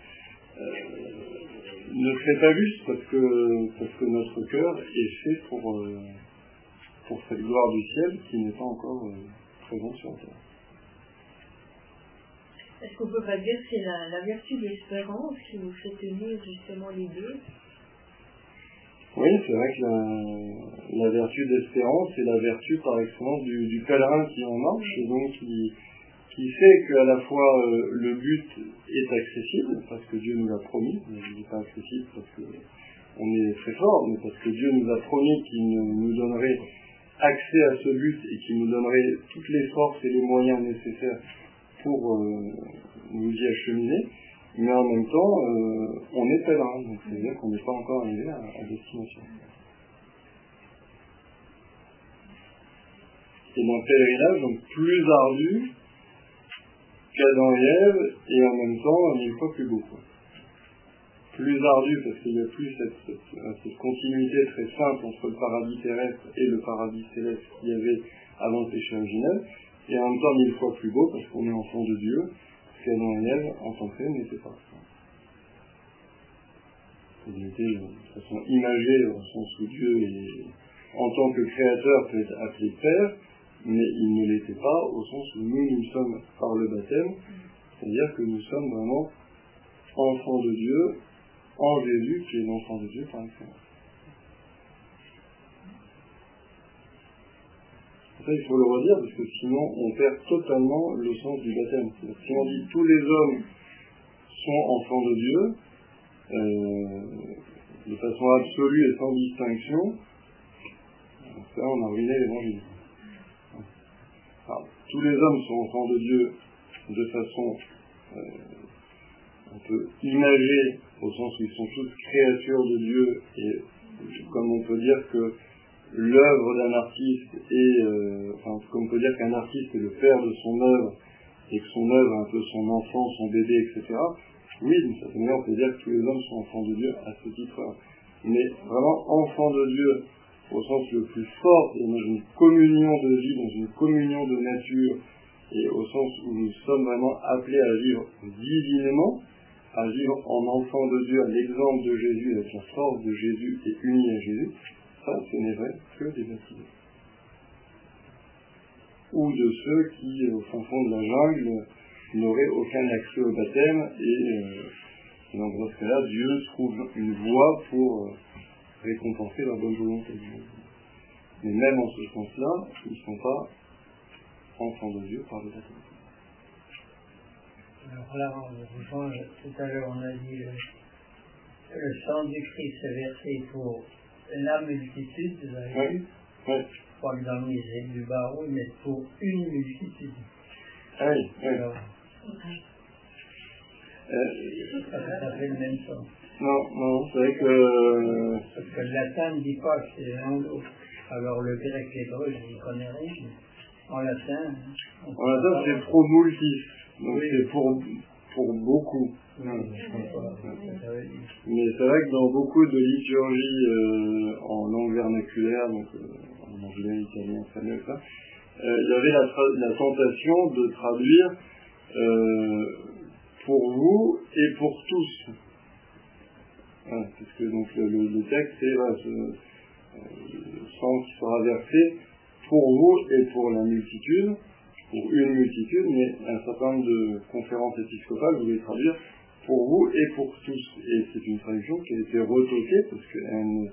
ne serait pas juste parce que, parce que notre cœur est fait pour, euh, pour cette gloire du ciel qui n'est pas encore euh, présente sur terre. Est-ce qu'on peut pas dire que c'est la, vertu de l'espérance qui nous fait tenir justement les deux? Oui, c'est vrai que la, vertu d'espérance, c'est la vertu par excellence du, du, pèlerin qui en marche, et donc qui, qui fait qu'à la fois euh, le but est accessible, parce que Dieu nous l'a promis, mais il n'est pas accessible parce que on est très fort, mais parce que Dieu nous a promis qu'il nous donnerait accès à ce but et qu'il nous donnerait toutes les forces et les moyens nécessaires pour euh, nous y acheminer, mais en même temps, euh, on est pèlerin, donc c'est-à-dire qu'on n'est pas encore arrivé à, destination. Et dans le pèlerinage, donc plus ardu qu'Adam et Ève, et en même temps mille fois plus beau. Plus ardu parce qu'il n'y a plus cette, cette, continuité très simple entre le paradis terrestre et le paradis céleste qu'il y avait avant le péché originel, et en même temps mille fois plus beau parce qu'on est enfant de Dieu, ce qu'Adam et Ève, en tant que n'était pas. Ils étaient de façon imagée au sens où Dieu est, en tant que créateur peut être appelé Père, mais il ne l'était pas au sens où nous, nous sommes par le baptême, c'est-à-dire que nous sommes vraiment enfants de Dieu, en Jésus qui est l'enfant de Dieu par excellence. Ça, il faut le redire, parce que sinon, on perd totalement le sens du baptême. Si on dit tous les hommes sont enfants de Dieu, euh, de façon absolue et sans distinction, ça, on a ruiné l'évangile. Tous les hommes sont enfants de Dieu de façon, euh, on peut imager, au sens où ils sont tous créatures de Dieu, et comme on peut dire que l'œuvre d'un artiste est, euh, enfin, comme on peut dire qu'un artiste est le père de son œuvre, et que son œuvre est un peu son enfant, son bébé, etc. Oui, d'une certaine manière, on peut dire que tous les hommes sont enfants de Dieu à ce titre-là. Mais vraiment, enfants de Dieu, au sens le plus fort, dans une communion de vie, dans une communion de nature, et au sens où nous sommes vraiment appelés à vivre divinement, à vivre en enfant de Dieu, à l'exemple de Jésus, avec la force de Jésus et unis à Jésus, ça, ce n'est vrai que des baptisés. Ou de ceux qui, au fin fond de la jungle, n'auraient aucun accès au baptême, et, euh, dans ce cas-là, Dieu trouve une voie pour euh, récompenser leur bonne volonté. Mais même en ce sens-là, ils ne sont pas enfants de Dieu par le baptême. Alors là, on tout à l'heure, on a dit le, le sang du Christ est versé pour la multitude, vous avez vu oui. Je crois que dans le du barreau, mais pour une multitude. Ah oui, oui. Alors, euh, ça, fait le même sens. Non, non, c'est vrai que... Parce que le latin ne dit pas que c'est l'un ou Alors le grec et l'hébreu, je n'y connais rien. En latin... En latin, c'est pro multis. Donc c'est pour, pour beaucoup. Mais c'est vrai que dans beaucoup de liturgies euh, en langue vernaculaire, donc euh, en anglais, italien, espagnol, ça, euh, il y avait la, tentation de traduire pour vous et pour tous. Parce que donc le, texte c'est ce sang qui sera versé pour vous et pour la multitude, pour une multitude, mais un certain nombre de conférences épiscopales voulaient traduire pour vous et pour tous. Et c'est une traduction qui a été retoquée parce qu'elle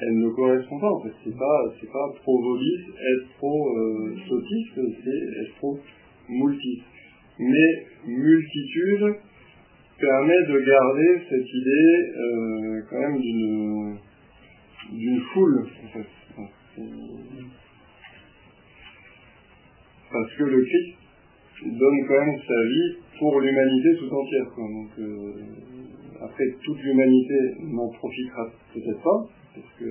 elle ne correspond pas. En fait, c'est pas, c'est pas pro volis, être pro euh, c'est être pro multis. Mais multitude permet de garder cette idée euh, quand même d'une foule en fait. Parce que le Christ donne quand même sa vie pour l'humanité tout entière. Donc, euh, après, toute l'humanité n'en profitera peut-être pas, parce que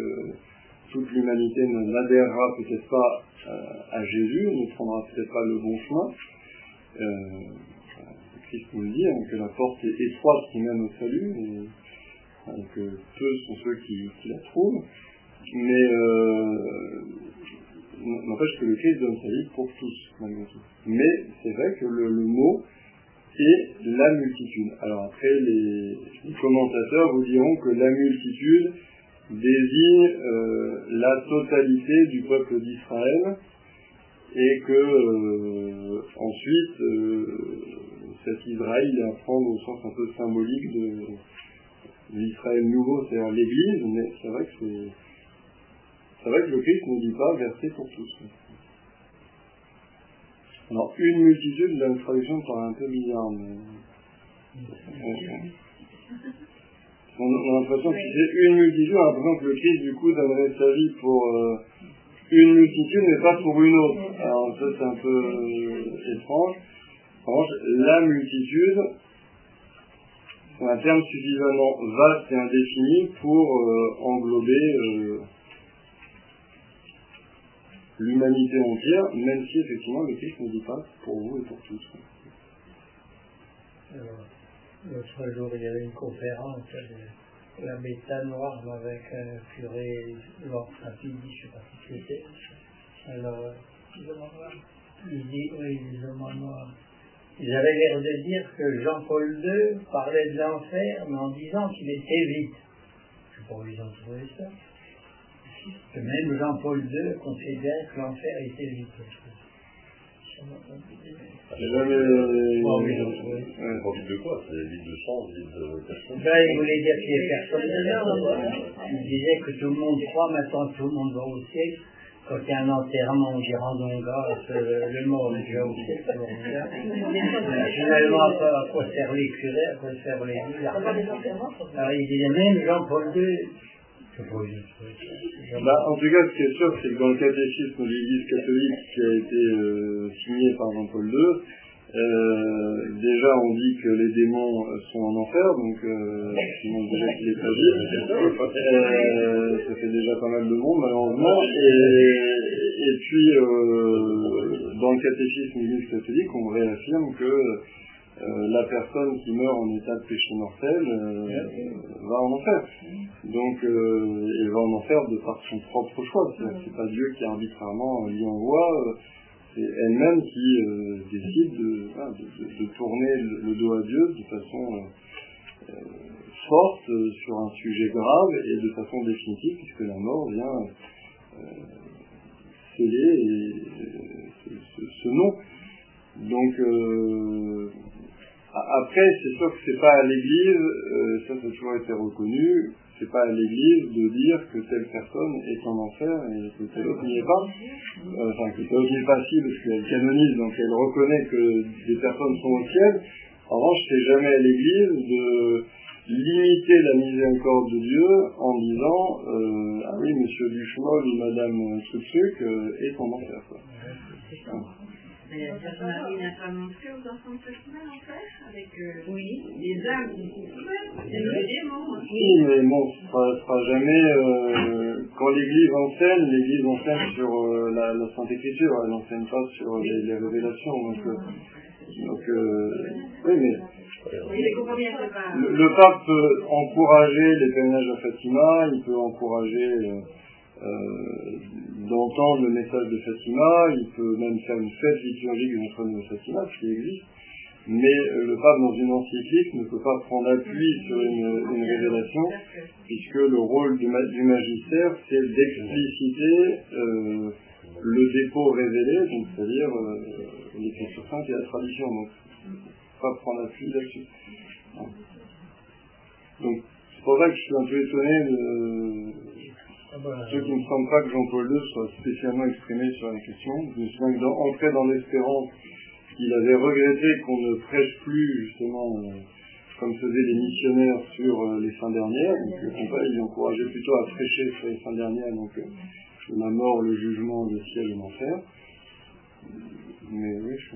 toute l'humanité n'adhérera peut-être pas à Jésus, ne prendra peut-être pas le bon chemin, Euh, Christ nous le dit, hein, que la porte est étroite qui mène au salut, et, que peu sont ceux qui, la trouvent, mais euh, n'empêche que le Christ donne sa vie pour tous, malgré tout. Mais c'est vrai que le, mot est la multitude. Alors après, les, commentateurs vous diront que la multitude désigne euh, la totalité du peuple d'Israël et que euh, ensuite euh, cet Israël à prendre au sens un peu symbolique de l'Israël nouveau, c'est-à-dire l'Église, mais c'est vrai que c'est c'est vrai que le Christ ne dit pas verser pour tous. Alors, une multitude, la traduction paraît un peu bizarre, mais... On, a l'impression que c'est une multitude, on a l'impression que le Christ, du coup, donnerait sa vie pour euh, une multitude, mais pas pour une autre. Alors, ça, c'est un peu euh, étrange. La multitude, c'est un terme suffisamment vaste et indéfini pour euh, englober l'humanité entière, même si effectivement le Christ ne dit pas pour vous et pour tous. L'autre jour, il y avait une conférence de la méta noire avec un curé Lord Rapidi, je ne sais pas qui c'était. Alors, il dit, oui, les hommes noirs. Ils avaient l'air de dire que Jean-Paul II parlait de l'enfer, mais en disant qu'il était vite. Je ne sais pas où ils ont trouvé ça que même Jean-Paul II considère que l'enfer était vite. C'est jamais. Vide de quoi C'est vide de sang, vide de personne ben, Il voulait dire qu'il n'y a personne Il disait que tout le monde croit, maintenant tout le monde va au ciel. Quand il y a un enterrement, on dit rendons grâce, le mort est déjà au ciel, Finalement, à quoi sert les curés, à quoi sert les Alors il disait même Jean-Paul II bah, en tout cas, ce qui est sûr, c'est que dans le catéchisme de l'Église catholique qui a été euh, signé par Jean-Paul II, euh, déjà on dit que les démons sont en enfer, donc euh, sinon déjà qu'il est. Euh, ça fait déjà pas mal de monde malheureusement. Et, et puis dans le catéchisme de l'Église catholique, on réaffirme que euh, la personne qui meurt en état de péché mortel euh, va en enfer. Donc, euh, elle va en enfer de par son propre choix. C'est pas Dieu qui arbitrairement lui envoie, c'est elle-même qui décide de, tourner le, dos à Dieu de façon forte sur un sujet grave et de façon définitive, puisque la mort vient sceller ce, nom. Donc, après, c'est sûr que c'est pas à l'Église, euh, ça ça a toujours été reconnu, c'est pas à l'Église de dire que telle personne est en enfer et que telle autre n'y est pas. Euh, enfin, que telle autre n'y est pas si, parce qu'elle canonise, donc elle reconnaît que des personnes sont au ciel. En revanche, c'est jamais à l'Église de limiter la miséricorde de Dieu en disant euh, ah oui, monsieur Duchemol ou madame truc est en enfer. Quoi. Mais ça Marie n'a pas montré aux enfants de Fatima l'enfer avec euh, oui. les âmes les démons. Oui, mais bon, ce sera, sera jamais. Euh, quand l'Église enseigne, l'Église enseigne sur euh, la, la, Sainte Écriture, elle n'enseigne pas sur les, les révélations. Donc, euh, donc oui, mais. Le, le, pape peut encourager les pèlerinages à Fatima, il peut encourager d'entendre le message de Fatima, il peut même faire une fête liturgique de Notre-Dame de Fatima, ce qui existe, mais euh, le pape dans une encyclique ne peut pas prendre appui sur une, révélation, puisque le rôle du, magistère, c'est d'expliciter euh, le dépôt révélé, c'est-à-dire l'écriture sainte et la tradition. Donc, pas prendre appui là-dessus. Donc, c'est pour ça que je suis un peu étonné de, ah bah, Ceux qui ne semblent pas que Jean-Paul II soit spécialement exprimé sur la question. Je me souviens qu'entré dans l'espérance, il avait regretté qu'on ne prêche plus, justement, euh, comme faisaient les missionnaires sur euh, les fins dernières. Donc, le il encourageait plutôt à prêcher sur les fins dernières, donc euh, la mort, le jugement, le ciel et l'enfer. Mais oui, je.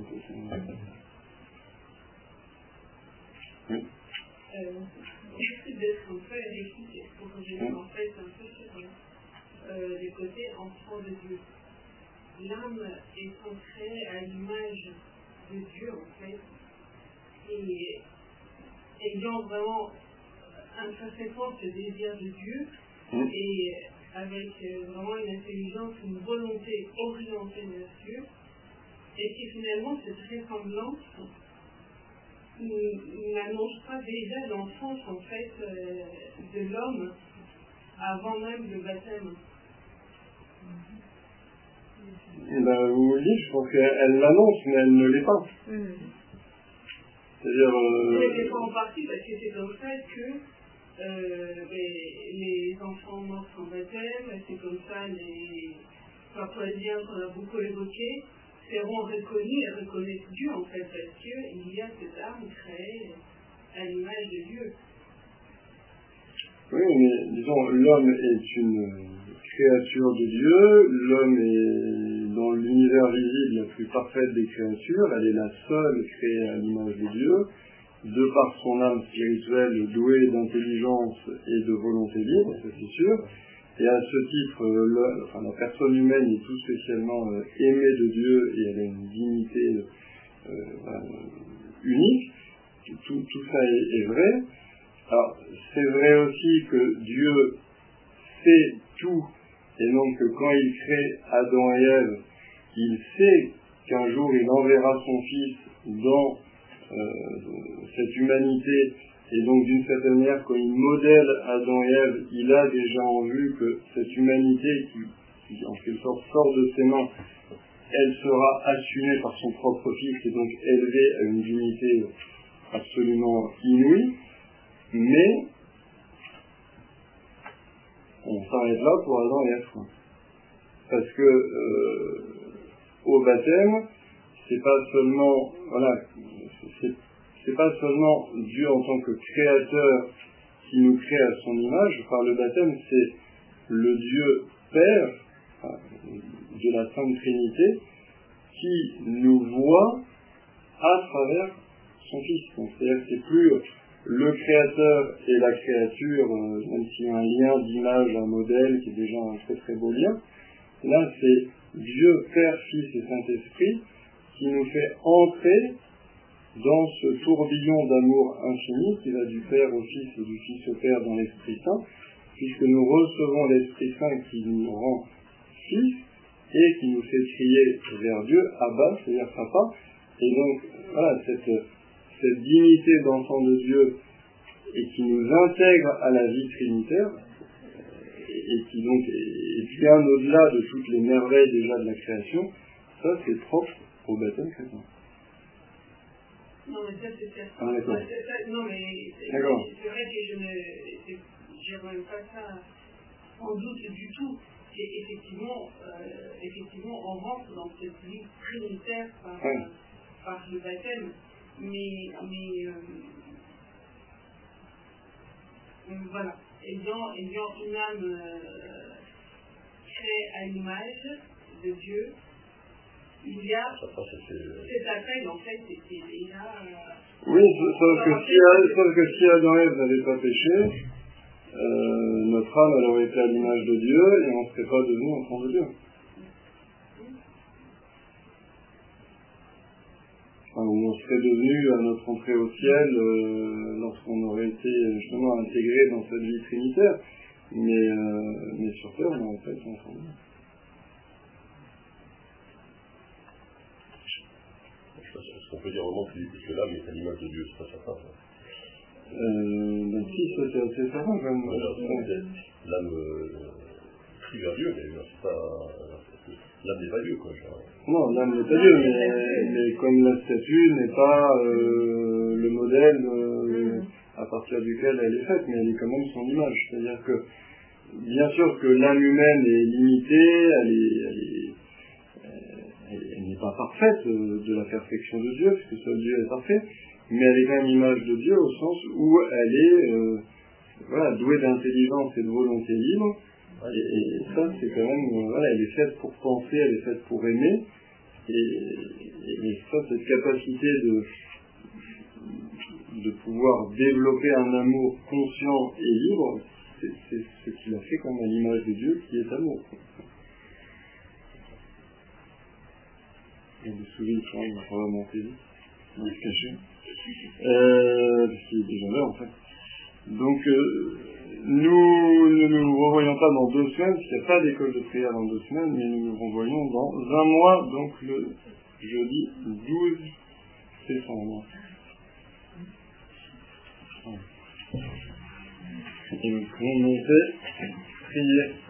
Oui. Euh, merci d'être pour que je en fait un peu euh, du côté enfant de Dieu. L'âme est centrée à l'image de Dieu, en fait, et ayant vraiment un très fort ce désir de Dieu, mmh. et avec euh, vraiment une intelligence, une volonté orientée vers Dieu, et qui finalement cette ressemblance n'annonce pas déjà l'enfance en fait euh, de l'homme avant même le baptême. Eh ben, oui, je pense qu'elle l'annonce, mais elle ne l'est pas. Mm. C'est-à-dire. Euh... Elle l'est pas en partie parce que c'est comme ça que euh, les, enfants morts sans baptême, c'est comme ça les papoisiens qu'on a beaucoup évoqués, seront reconnus et reconnaissent Dieu en fait, parce qu'il y a cette âme créée à l'image de Dieu. Oui, mais disons, l'homme est une créature de Dieu, l'homme est dans l'univers visible la plus parfaite des créatures, elle est la seule créée à l'image de Dieu, de par son âme spirituelle douée d'intelligence et de volonté libre, ça c'est sûr, et à ce titre, euh, la personne humaine est tout spécialement euh, aimée de Dieu et elle a une dignité euh, unique. Tout, ça est, est, vrai. Alors, c'est vrai aussi que Dieu sait tout et donc quand il crée Adam et Ève, il sait qu'un jour il enverra son fils dans cette humanité et donc, d'une certaine manière, quand il modèle Adam et Ève, il a déjà en vue que cette humanité qui, en quelque sorte, sort de ses mains, elle sera assumée par son propre fils et donc élevée à une dignité absolument inouïe. Mais, on s'arrête là pour Adam et Ève. Parce que, euh, au baptême, c'est pas seulement, voilà, c'est pas seulement Dieu en tant que créateur qui nous crée à son image, par le baptême, c'est le Dieu Père de la Sainte Trinité qui nous voit à travers son Fils. c'est-à-dire que c'est plus le créateur et la créature, euh, même s'il y a un lien d'image, un modèle qui est déjà un très très beau lien. Là, c'est Dieu, Père, Fils et Saint-Esprit qui nous fait entrer dans ce tourbillon d'amour infini qui va du Père au Fils et du Fils au Père dans l'Esprit Saint, puisque nous recevons l'Esprit Saint qui nous rend fils et qui nous fait crier vers Dieu, Abba, c'est-à-dire Papa. Et donc, voilà, cette, cette dignité d'enfant de Dieu et qui nous intègre à la vie trinitaire, et qui donc est bien au-delà de toutes les merveilles déjà de la création, ça c'est propre au baptême chrétien. Non, mais ça, c'est certain. Ah, non, mais c'est vrai que je ne remets pas ça en doute du tout. Et effectivement, euh, effectivement, on rentre dans cette vie trinitaire par, par le baptême. Mais, mais euh, voilà. Ayant, ayant une âme euh, créée à l'image de Dieu, il y a cet appel en fait qui est là. Oui, sauf que, si, sauf que si Adam et Ève n'avaient pas péché, euh, notre âme elle aurait été à l'image de Dieu et on ne serait pas devenu enfant de Dieu. On serait devenu à notre entrée au ciel euh, lorsqu'on aurait été justement intégré dans cette vie trinitaire. Mais, euh, mais sur Terre, on aurait pas été enfant de Dieu. on peut dire vraiment que, que l'âme est à l'image de Dieu, c'est pas certain. Euh, ben si, c'est assez certain quand même. L'âme euh, c'est pas. L'âme n'est pas Dieu, quoi. Non, l'âme n'est pas Dieu, mais, comme la statue n'est pas euh, le modèle euh, à partir duquel elle est faite, mais elle est quand même son image. C'est-à-dire que, bien sûr que l'âme humaine est limitée, elle est, elle est elle, n'est pas parfaite euh, de la perfection de Dieu, puisque seul Dieu est parfait, mais elle est quand même l'image de Dieu au sens où elle est euh, douée d'intelligence et de volonté libre. Et, ça, c'est quand même, euh, voilà, elle est faite pour penser, elle est faite pour aimer. Et, ça, cette capacité de, de pouvoir développer un amour conscient et libre, c'est ce qui l'a fait comme à l'image de Dieu qui est amour. Il y a des souris, il va remonter, il va se cacher. Euh, parce qu'il est déjà là, en fait. Donc, euh, nous ne nous revoyons pas dans deux semaines, parce qu'il n'y a pas d'école de prière dans deux semaines, mais nous nous revoyons dans un mois, donc le jeudi 12 décembre. Et nous pouvons monter, prier.